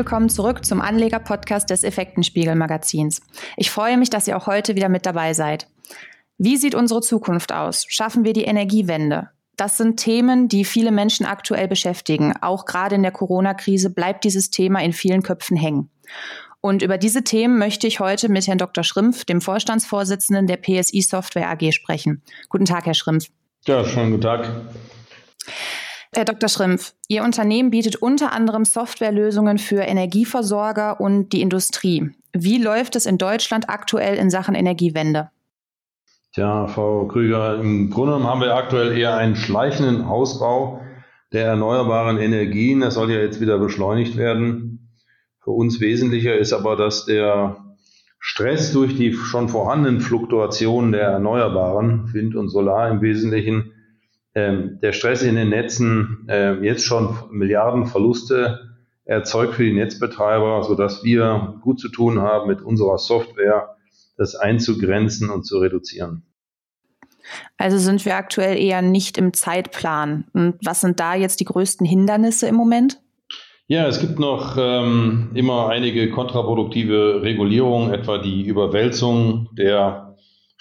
willkommen zurück zum Anleger-Podcast des Effektenspiegel-Magazins. Ich freue mich, dass ihr auch heute wieder mit dabei seid. Wie sieht unsere Zukunft aus? Schaffen wir die Energiewende? Das sind Themen, die viele Menschen aktuell beschäftigen. Auch gerade in der Corona-Krise bleibt dieses Thema in vielen Köpfen hängen. Und über diese Themen möchte ich heute mit Herrn Dr. Schrimpf, dem Vorstandsvorsitzenden der PSI Software AG, sprechen. Guten Tag, Herr Schrimpf. Ja, schönen guten Tag. Herr Dr. Schrimpf, Ihr Unternehmen bietet unter anderem Softwarelösungen für Energieversorger und die Industrie. Wie läuft es in Deutschland aktuell in Sachen Energiewende? Tja, Frau Krüger, im Grunde genommen haben wir aktuell eher einen schleichenden Ausbau der erneuerbaren Energien. Das soll ja jetzt wieder beschleunigt werden. Für uns wesentlicher ist aber, dass der Stress durch die schon vorhandenen Fluktuationen der Erneuerbaren, Wind und Solar im Wesentlichen, der Stress in den Netzen äh, jetzt schon Milliardenverluste erzeugt für die Netzbetreiber, sodass wir gut zu tun haben mit unserer Software, das einzugrenzen und zu reduzieren. Also sind wir aktuell eher nicht im Zeitplan. Und was sind da jetzt die größten Hindernisse im Moment? Ja, es gibt noch ähm, immer einige kontraproduktive Regulierungen, etwa die Überwälzung der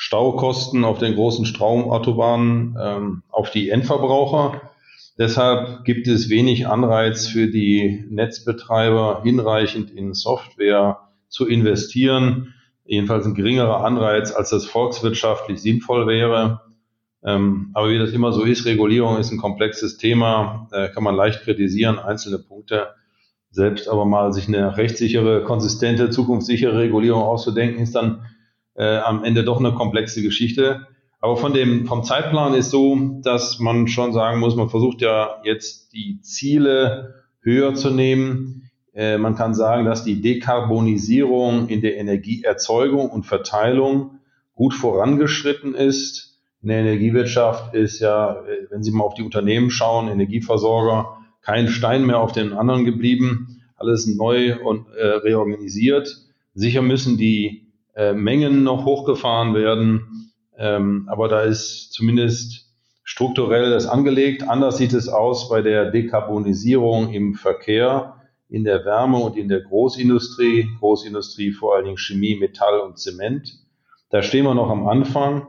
Staukosten auf den großen Stromautobahnen ähm, auf die Endverbraucher. Deshalb gibt es wenig Anreiz für die Netzbetreiber, hinreichend in Software zu investieren. Jedenfalls ein geringerer Anreiz, als das volkswirtschaftlich sinnvoll wäre. Ähm, aber wie das immer so ist, Regulierung ist ein komplexes Thema, äh, kann man leicht kritisieren, einzelne Punkte. Selbst aber mal sich eine rechtssichere, konsistente, zukunftssichere Regulierung auszudenken, ist dann äh, am Ende doch eine komplexe Geschichte. Aber von dem, vom Zeitplan ist so, dass man schon sagen muss, man versucht ja jetzt die Ziele höher zu nehmen. Äh, man kann sagen, dass die Dekarbonisierung in der Energieerzeugung und Verteilung gut vorangeschritten ist. In der Energiewirtschaft ist ja, äh, wenn Sie mal auf die Unternehmen schauen, Energieversorger, kein Stein mehr auf den anderen geblieben, alles neu und äh, reorganisiert. Sicher müssen die äh, Mengen noch hochgefahren werden. Ähm, aber da ist zumindest strukturell das angelegt. Anders sieht es aus bei der Dekarbonisierung im Verkehr, in der Wärme und in der Großindustrie. Großindustrie vor allen Dingen Chemie, Metall und Zement. Da stehen wir noch am Anfang.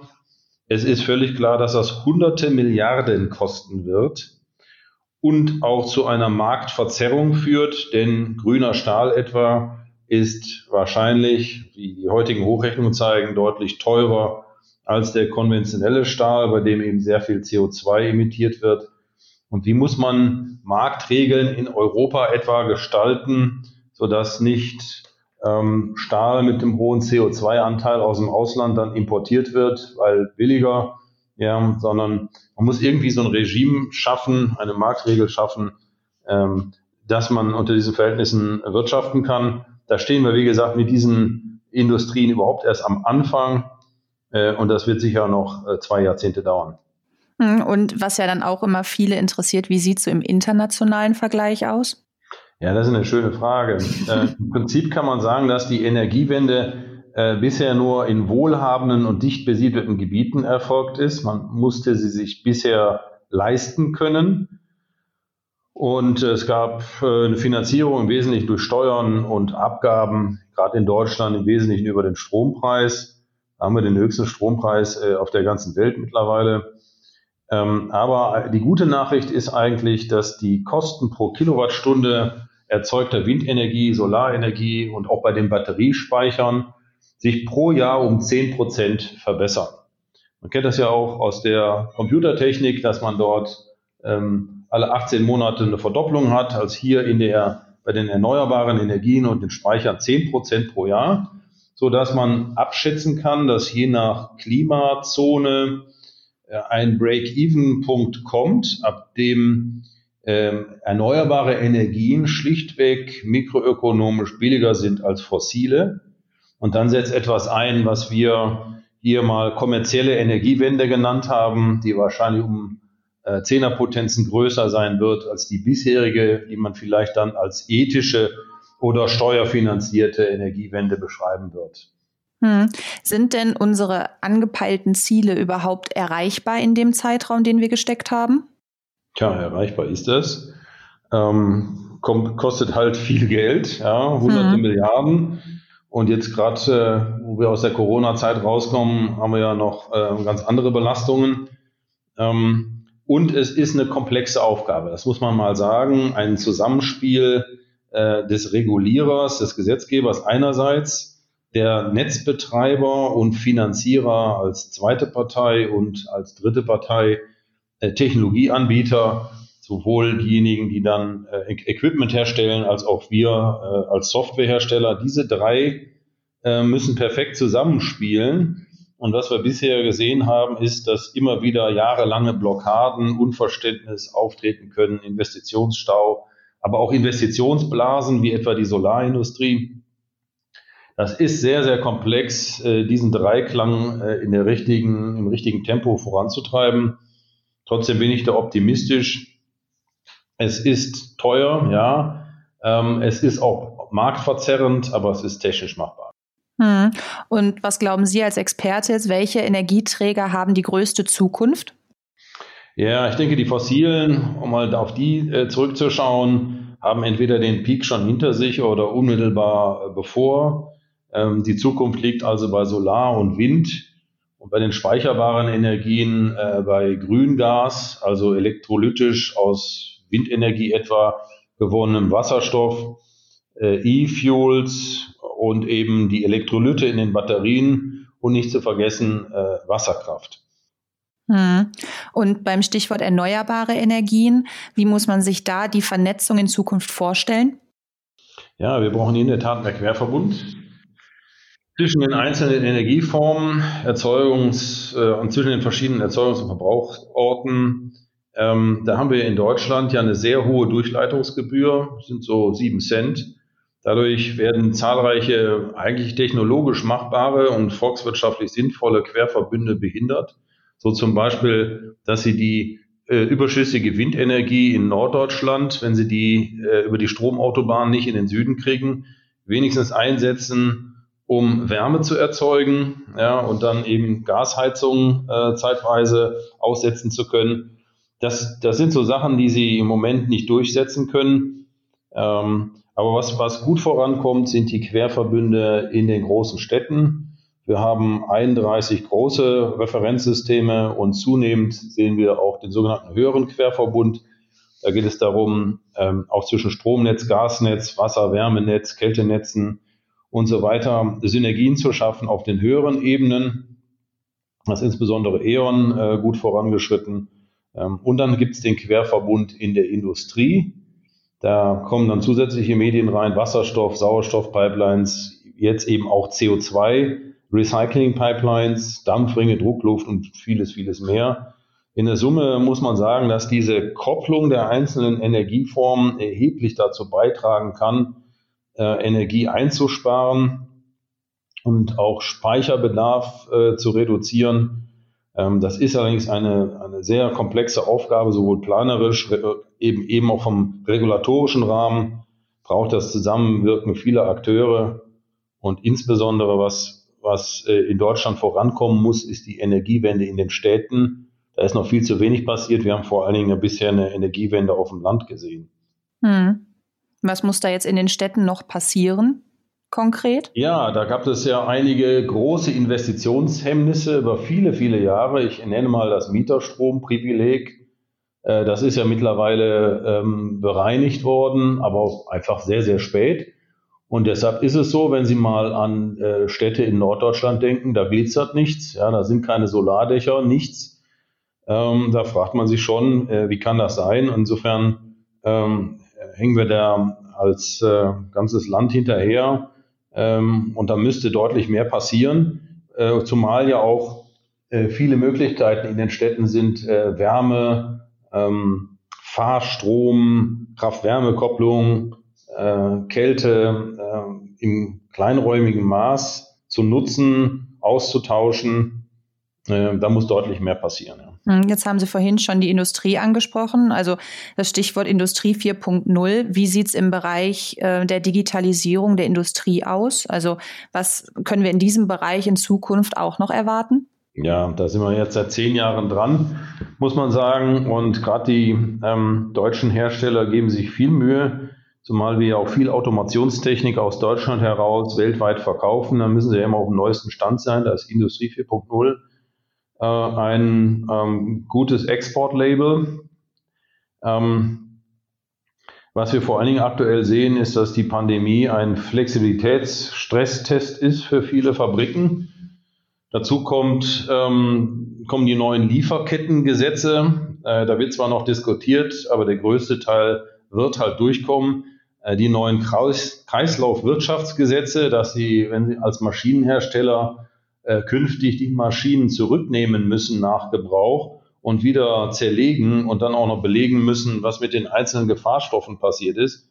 Es ist völlig klar, dass das hunderte Milliarden kosten wird und auch zu einer Marktverzerrung führt, denn grüner Stahl etwa ist wahrscheinlich, wie die heutigen Hochrechnungen zeigen, deutlich teurer als der konventionelle Stahl, bei dem eben sehr viel CO2 emittiert wird. Und wie muss man Marktregeln in Europa etwa gestalten, sodass nicht ähm, Stahl mit dem hohen CO2-Anteil aus dem Ausland dann importiert wird, weil billiger, ja, sondern man muss irgendwie so ein Regime schaffen, eine Marktregel schaffen, ähm, dass man unter diesen Verhältnissen wirtschaften kann. Da stehen wir, wie gesagt, mit diesen Industrien überhaupt erst am Anfang. Äh, und das wird sicher noch äh, zwei Jahrzehnte dauern. Hm, und was ja dann auch immer viele interessiert, wie sieht es so im internationalen Vergleich aus? Ja, das ist eine schöne Frage. äh, Im Prinzip kann man sagen, dass die Energiewende äh, bisher nur in wohlhabenden und dicht besiedelten Gebieten erfolgt ist. Man musste sie sich bisher leisten können. Und es gab äh, eine Finanzierung im Wesentlichen durch Steuern und Abgaben, gerade in Deutschland im Wesentlichen über den Strompreis. Da haben wir den höchsten Strompreis äh, auf der ganzen Welt mittlerweile. Ähm, aber die gute Nachricht ist eigentlich, dass die Kosten pro Kilowattstunde erzeugter Windenergie, Solarenergie und auch bei den Batteriespeichern sich pro Jahr um 10 Prozent verbessern. Man kennt das ja auch aus der Computertechnik, dass man dort ähm, alle 18 Monate eine Verdopplung hat, als hier in der, bei den erneuerbaren Energien und den Speichern 10 Prozent pro Jahr, so dass man abschätzen kann, dass je nach Klimazone äh, ein Break-Even-Punkt kommt, ab dem ähm, erneuerbare Energien schlichtweg mikroökonomisch billiger sind als fossile. Und dann setzt etwas ein, was wir hier mal kommerzielle Energiewende genannt haben, die wahrscheinlich um äh, Zehnerpotenzen größer sein wird als die bisherige, die man vielleicht dann als ethische oder steuerfinanzierte Energiewende beschreiben wird. Hm. Sind denn unsere angepeilten Ziele überhaupt erreichbar in dem Zeitraum, den wir gesteckt haben? Tja, erreichbar ist das. Ähm, kommt, kostet halt viel Geld, ja, hunderte mhm. Milliarden. Und jetzt gerade, äh, wo wir aus der Corona-Zeit rauskommen, haben wir ja noch äh, ganz andere Belastungen. Ähm, und es ist eine komplexe Aufgabe, das muss man mal sagen. Ein Zusammenspiel äh, des Regulierers, des Gesetzgebers einerseits, der Netzbetreiber und Finanzierer als zweite Partei und als dritte Partei äh, Technologieanbieter, sowohl diejenigen, die dann äh, Equipment herstellen, als auch wir äh, als Softwarehersteller. Diese drei äh, müssen perfekt zusammenspielen. Und was wir bisher gesehen haben, ist, dass immer wieder jahrelange Blockaden, Unverständnis auftreten können, Investitionsstau, aber auch Investitionsblasen wie etwa die Solarindustrie. Das ist sehr, sehr komplex, äh, diesen Dreiklang äh, in der richtigen, im richtigen Tempo voranzutreiben. Trotzdem bin ich da optimistisch. Es ist teuer, ja. Ähm, es ist auch marktverzerrend, aber es ist technisch machbar. Hm. Und was glauben Sie als Experte jetzt, welche Energieträger haben die größte Zukunft? Ja, ich denke, die fossilen, um mal auf die äh, zurückzuschauen, haben entweder den Peak schon hinter sich oder unmittelbar äh, bevor. Ähm, die Zukunft liegt also bei Solar und Wind und bei den speicherbaren Energien äh, bei Grüngas, also elektrolytisch aus Windenergie etwa gewonnenem Wasserstoff, äh, E-Fuels und eben die Elektrolyte in den Batterien und nicht zu vergessen äh, Wasserkraft. Hm. Und beim Stichwort erneuerbare Energien, wie muss man sich da die Vernetzung in Zukunft vorstellen? Ja, wir brauchen in der Tat einen Querverbund zwischen den einzelnen Energieformen, Erzeugungs- äh, und zwischen den verschiedenen Erzeugungs- und Verbrauchsorten. Ähm, da haben wir in Deutschland ja eine sehr hohe Durchleitungsgebühr, sind so sieben Cent. Dadurch werden zahlreiche eigentlich technologisch machbare und volkswirtschaftlich sinnvolle Querverbünde behindert. So zum Beispiel, dass sie die äh, überschüssige Windenergie in Norddeutschland, wenn sie die äh, über die Stromautobahn nicht in den Süden kriegen, wenigstens einsetzen, um Wärme zu erzeugen, ja, und dann eben Gasheizungen äh, zeitweise aussetzen zu können. Das, das sind so Sachen, die sie im Moment nicht durchsetzen können. Ähm, aber was, was gut vorankommt, sind die Querverbünde in den großen Städten. Wir haben 31 große Referenzsysteme und zunehmend sehen wir auch den sogenannten höheren Querverbund. Da geht es darum, ähm, auch zwischen Stromnetz, Gasnetz, Wasser, Wärmenetz, Kältenetzen, und so weiter, Synergien zu schaffen auf den höheren Ebenen. Das ist insbesondere E.ON äh, gut vorangeschritten. Ähm, und dann gibt es den Querverbund in der Industrie. Da kommen dann zusätzliche Medien rein, Wasserstoff, Sauerstoffpipelines, jetzt eben auch CO2, Recycling-Pipelines, Dampfringe, Druckluft und vieles, vieles mehr. In der Summe muss man sagen, dass diese Kopplung der einzelnen Energieformen erheblich dazu beitragen kann, äh, Energie einzusparen und auch Speicherbedarf äh, zu reduzieren. Ähm, das ist allerdings eine, eine sehr komplexe Aufgabe, sowohl planerisch, eben, eben auch vom regulatorischen Rahmen, braucht das Zusammenwirken vieler Akteure und insbesondere was, was äh, in Deutschland vorankommen muss, ist die Energiewende in den Städten. Da ist noch viel zu wenig passiert. Wir haben vor allen Dingen bisher eine Energiewende auf dem Land gesehen. Hm. Was muss da jetzt in den Städten noch passieren? Konkret? Ja, da gab es ja einige große Investitionshemmnisse über viele, viele Jahre. Ich nenne mal das Mieterstromprivileg. Äh, das ist ja mittlerweile ähm, bereinigt worden, aber auch einfach sehr, sehr spät. Und deshalb ist es so, wenn Sie mal an äh, Städte in Norddeutschland denken, da glitzert nichts, ja, da sind keine Solardächer, nichts. Ähm, da fragt man sich schon, äh, wie kann das sein? Insofern ähm, hängen wir da als äh, ganzes Land hinterher ähm, und da müsste deutlich mehr passieren, äh, zumal ja auch äh, viele Möglichkeiten in den Städten sind, äh, Wärme, ähm, Fahrstrom, Kraft-Wärme-Kopplung, äh, Kälte äh, im kleinräumigen Maß zu nutzen, auszutauschen. Äh, da muss deutlich mehr passieren. Ja. Hm, jetzt haben Sie vorhin schon die Industrie angesprochen, also das Stichwort Industrie 4.0. Wie sieht es im Bereich äh, der Digitalisierung der Industrie aus? Also was können wir in diesem Bereich in Zukunft auch noch erwarten? Ja, da sind wir jetzt seit zehn Jahren dran, muss man sagen. Und gerade die ähm, deutschen Hersteller geben sich viel Mühe, zumal wir ja auch viel Automationstechnik aus Deutschland heraus weltweit verkaufen. Da müssen sie ja immer auf dem neuesten Stand sein. Da ist Industrie 4.0 äh, ein ähm, gutes Exportlabel. Ähm, was wir vor allen Dingen aktuell sehen, ist, dass die Pandemie ein Flexibilitätsstresstest ist für viele Fabriken. Dazu kommt, ähm, kommen die neuen Lieferkettengesetze. Äh, da wird zwar noch diskutiert, aber der größte Teil wird halt durchkommen. Äh, die neuen Kreis Kreislaufwirtschaftsgesetze, dass sie, wenn sie als Maschinenhersteller äh, künftig die Maschinen zurücknehmen müssen nach Gebrauch, und wieder zerlegen und dann auch noch belegen müssen, was mit den einzelnen Gefahrstoffen passiert ist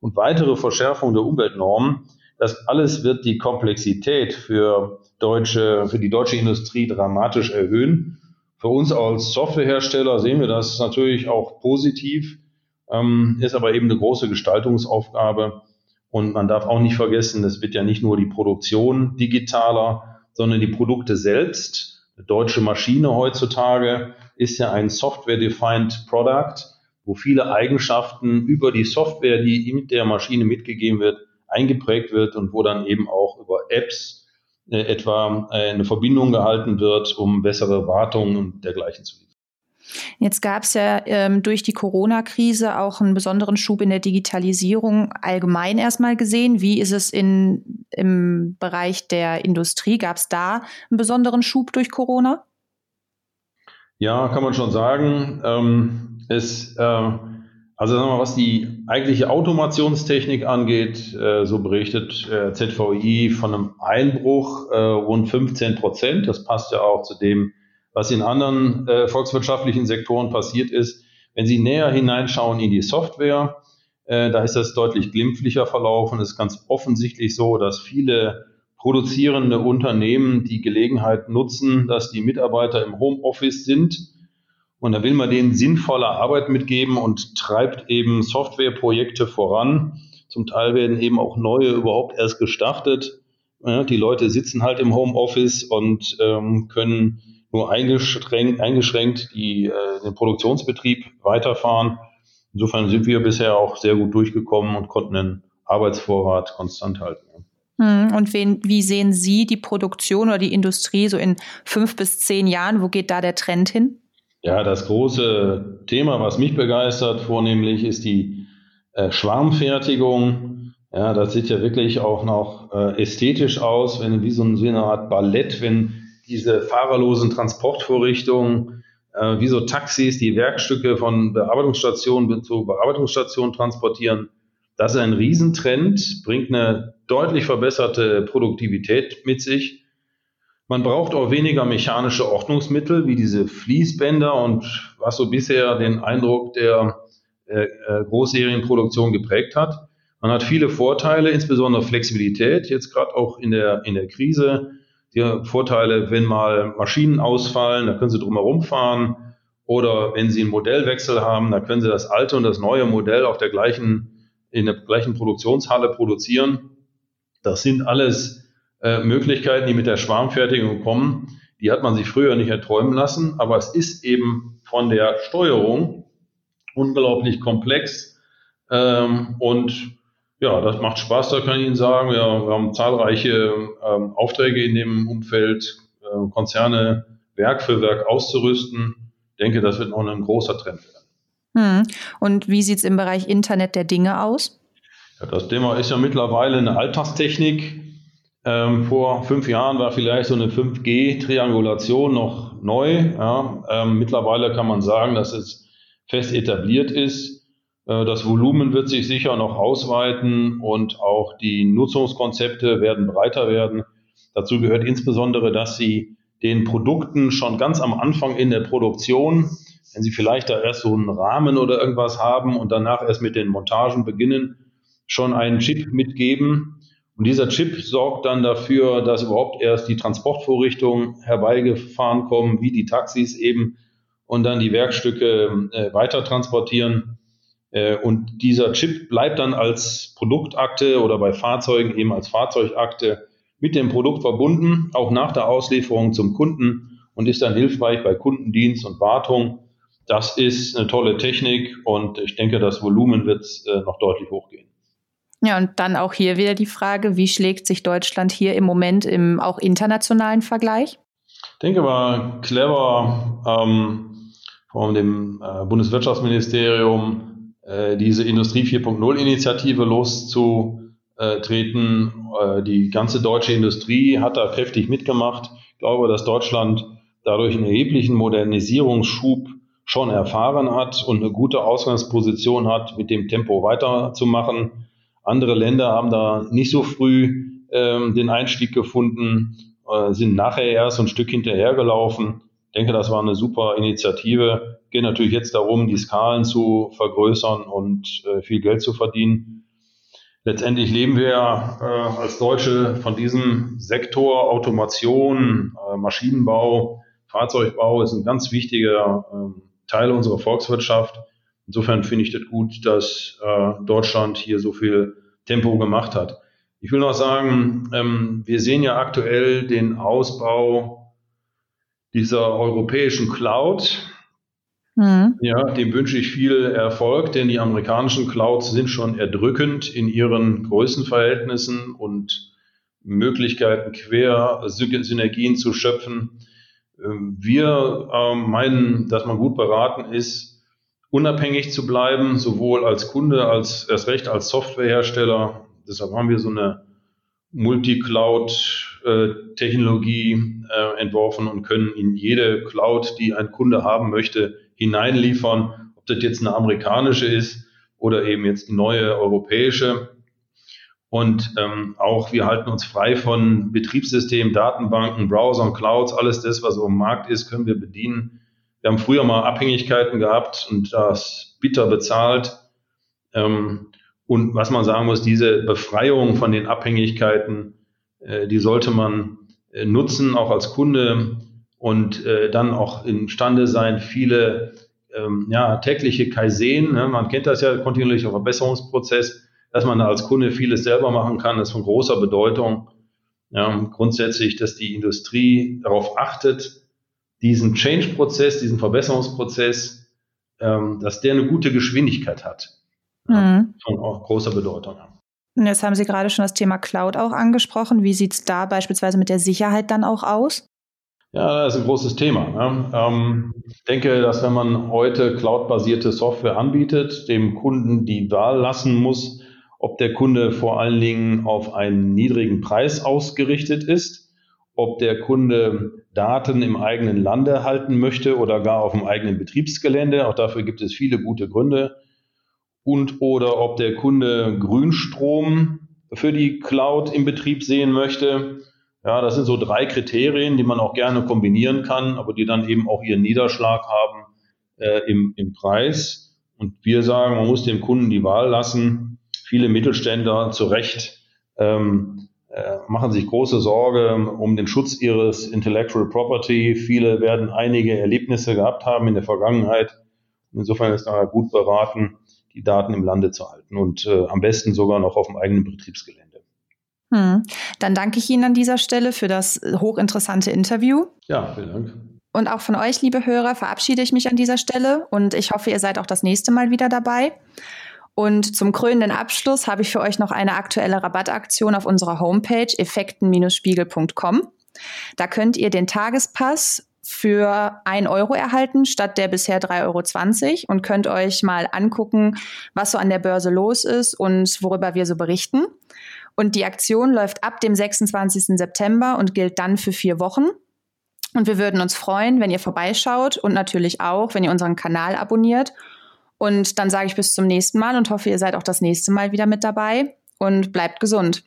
und weitere Verschärfung der Umweltnormen. Das alles wird die Komplexität für deutsche, für die deutsche Industrie dramatisch erhöhen. Für uns als Softwarehersteller sehen wir das natürlich auch positiv, ähm, ist aber eben eine große Gestaltungsaufgabe. Und man darf auch nicht vergessen, es wird ja nicht nur die Produktion digitaler, sondern die Produkte selbst. Eine deutsche Maschine heutzutage ist ja ein Software-Defined Product, wo viele Eigenschaften über die Software, die mit der Maschine mitgegeben wird, eingeprägt wird und wo dann eben auch über Apps äh, etwa äh, eine Verbindung gehalten wird, um bessere Wartungen und dergleichen zu liefern. Jetzt gab es ja ähm, durch die Corona-Krise auch einen besonderen Schub in der Digitalisierung allgemein erstmal gesehen. Wie ist es in, im Bereich der Industrie? Gab es da einen besonderen Schub durch Corona? Ja, kann man schon sagen. Ähm, es, äh, also sagen wir mal, was die eigentliche Automationstechnik angeht, äh, so berichtet äh, ZVI von einem Einbruch äh, rund 15 Prozent. Das passt ja auch zu dem, was in anderen äh, volkswirtschaftlichen Sektoren passiert ist. Wenn Sie näher hineinschauen in die Software, äh, da ist das deutlich glimpflicher verlaufen. Es ist ganz offensichtlich so, dass viele produzierende Unternehmen die Gelegenheit nutzen, dass die Mitarbeiter im Homeoffice sind. Und da will man denen sinnvolle Arbeit mitgeben und treibt eben Softwareprojekte voran. Zum Teil werden eben auch neue überhaupt erst gestartet. Ja, die Leute sitzen halt im Homeoffice und ähm, können nur eingeschränkt, eingeschränkt die, äh, den Produktionsbetrieb weiterfahren. Insofern sind wir bisher auch sehr gut durchgekommen und konnten den Arbeitsvorrat konstant halten. Hm, und wen, wie sehen Sie die Produktion oder die Industrie so in fünf bis zehn Jahren? Wo geht da der Trend hin? Ja, das große Thema, was mich begeistert, vornehmlich ist die äh, Schwarmfertigung. Ja, das sieht ja wirklich auch noch äh, ästhetisch aus, wenn wie so, ein, so eine Art Ballett, wenn diese fahrerlosen Transportvorrichtungen äh, wie so Taxis die Werkstücke von Bearbeitungsstation zu Bearbeitungsstation transportieren. Das ist ein Riesentrend, bringt eine deutlich verbesserte Produktivität mit sich. Man braucht auch weniger mechanische Ordnungsmittel wie diese Fließbänder und was so bisher den Eindruck der äh, äh, Großserienproduktion geprägt hat. Man hat viele Vorteile, insbesondere Flexibilität, jetzt gerade auch in der, in der Krise. Die Vorteile, wenn mal Maschinen ausfallen, da können Sie drumherum fahren. Oder wenn Sie einen Modellwechsel haben, da können Sie das alte und das neue Modell auf der gleichen, in der gleichen Produktionshalle produzieren. Das sind alles äh, Möglichkeiten, die mit der Schwarmfertigung kommen. Die hat man sich früher nicht erträumen lassen, aber es ist eben von der Steuerung unglaublich komplex. Ähm, und ja, das macht Spaß, da kann ich Ihnen sagen. Wir haben zahlreiche ähm, Aufträge in dem Umfeld, äh, Konzerne Werk für Werk auszurüsten. Ich denke, das wird noch ein großer Trend werden. Hm. Und wie sieht es im Bereich Internet der Dinge aus? Ja, das Thema ist ja mittlerweile eine Alltagstechnik. Ähm, vor fünf Jahren war vielleicht so eine 5G-Triangulation noch neu. Ja. Ähm, mittlerweile kann man sagen, dass es fest etabliert ist. Äh, das Volumen wird sich sicher noch ausweiten und auch die Nutzungskonzepte werden breiter werden. Dazu gehört insbesondere, dass Sie den Produkten schon ganz am Anfang in der Produktion, wenn Sie vielleicht da erst so einen Rahmen oder irgendwas haben und danach erst mit den Montagen beginnen, schon einen Chip mitgeben. Und dieser Chip sorgt dann dafür, dass überhaupt erst die Transportvorrichtungen herbeigefahren kommen, wie die Taxis eben, und dann die Werkstücke äh, weiter transportieren. Äh, und dieser Chip bleibt dann als Produktakte oder bei Fahrzeugen eben als Fahrzeugakte mit dem Produkt verbunden, auch nach der Auslieferung zum Kunden und ist dann hilfreich bei Kundendienst und Wartung. Das ist eine tolle Technik und ich denke, das Volumen wird äh, noch deutlich hochgehen. Ja, und dann auch hier wieder die Frage, wie schlägt sich Deutschland hier im Moment im auch internationalen Vergleich? Ich denke, war clever ähm, von dem äh, Bundeswirtschaftsministerium äh, diese Industrie 4.0 Initiative loszutreten. Äh, die ganze deutsche Industrie hat da kräftig mitgemacht. Ich glaube, dass Deutschland dadurch einen erheblichen Modernisierungsschub schon erfahren hat und eine gute Ausgangsposition hat, mit dem Tempo weiterzumachen. Andere Länder haben da nicht so früh ähm, den Einstieg gefunden, äh, sind nachher erst ein Stück hinterhergelaufen. Ich denke, das war eine super Initiative. Geht natürlich jetzt darum, die Skalen zu vergrößern und äh, viel Geld zu verdienen. Letztendlich leben wir äh, als Deutsche von diesem Sektor Automation, äh, Maschinenbau, Fahrzeugbau ist ein ganz wichtiger äh, Teil unserer Volkswirtschaft. Insofern finde ich das gut, dass äh, Deutschland hier so viel Tempo gemacht hat. Ich will noch sagen, ähm, wir sehen ja aktuell den Ausbau dieser europäischen Cloud. Mhm. Ja, dem wünsche ich viel Erfolg, denn die amerikanischen Clouds sind schon erdrückend in ihren Größenverhältnissen und Möglichkeiten, quer Synergien zu schöpfen. Ähm, wir äh, meinen, dass man gut beraten ist, unabhängig zu bleiben, sowohl als Kunde als erst recht als Softwarehersteller. Deshalb haben wir so eine Multi-Cloud-Technologie äh, entworfen und können in jede Cloud, die ein Kunde haben möchte, hineinliefern. Ob das jetzt eine amerikanische ist oder eben jetzt die neue europäische. Und ähm, auch wir halten uns frei von Betriebssystemen, Datenbanken, Browsern, Clouds, alles das, was auf dem Markt ist, können wir bedienen wir haben früher mal Abhängigkeiten gehabt und das bitter bezahlt. Ähm, und was man sagen muss, diese Befreiung von den Abhängigkeiten, die sollte man äh, nutzen, auch als Kunde und äh, dann auch imstande sein, viele ähm, ja, tägliche Kaizen, ne, man kennt das ja, kontinuierlicher Verbesserungsprozess, dass man da als Kunde vieles selber machen kann, das ist von großer Bedeutung. Ja, grundsätzlich, dass die Industrie darauf achtet, diesen Change-Prozess, diesen Verbesserungsprozess, ähm, dass der eine gute Geschwindigkeit hat. Mhm. Von auch großer Bedeutung. Und jetzt haben Sie gerade schon das Thema Cloud auch angesprochen. Wie sieht es da beispielsweise mit der Sicherheit dann auch aus? Ja, das ist ein großes Thema. Ne? Ähm, ich denke, dass wenn man heute cloud-basierte Software anbietet, dem Kunden die Wahl lassen muss, ob der Kunde vor allen Dingen auf einen niedrigen Preis ausgerichtet ist ob der Kunde Daten im eigenen Lande halten möchte oder gar auf dem eigenen Betriebsgelände. Auch dafür gibt es viele gute Gründe. Und oder ob der Kunde Grünstrom für die Cloud im Betrieb sehen möchte. Ja, das sind so drei Kriterien, die man auch gerne kombinieren kann, aber die dann eben auch ihren Niederschlag haben äh, im, im Preis. Und wir sagen, man muss dem Kunden die Wahl lassen. Viele Mittelständler zu Recht ähm, äh, machen sich große Sorge um den Schutz ihres Intellectual Property. Viele werden einige Erlebnisse gehabt haben in der Vergangenheit. Insofern ist da gut beraten, die Daten im Lande zu halten und äh, am besten sogar noch auf dem eigenen Betriebsgelände. Hm. Dann danke ich Ihnen an dieser Stelle für das hochinteressante Interview. Ja, vielen Dank. Und auch von euch, liebe Hörer, verabschiede ich mich an dieser Stelle und ich hoffe, ihr seid auch das nächste Mal wieder dabei. Und zum krönenden Abschluss habe ich für euch noch eine aktuelle Rabattaktion auf unserer Homepage effekten-spiegel.com. Da könnt ihr den Tagespass für 1 Euro erhalten statt der bisher 3,20 Euro und könnt euch mal angucken, was so an der Börse los ist und worüber wir so berichten. Und die Aktion läuft ab dem 26. September und gilt dann für vier Wochen. Und wir würden uns freuen, wenn ihr vorbeischaut und natürlich auch, wenn ihr unseren Kanal abonniert und dann sage ich bis zum nächsten Mal und hoffe, ihr seid auch das nächste Mal wieder mit dabei und bleibt gesund.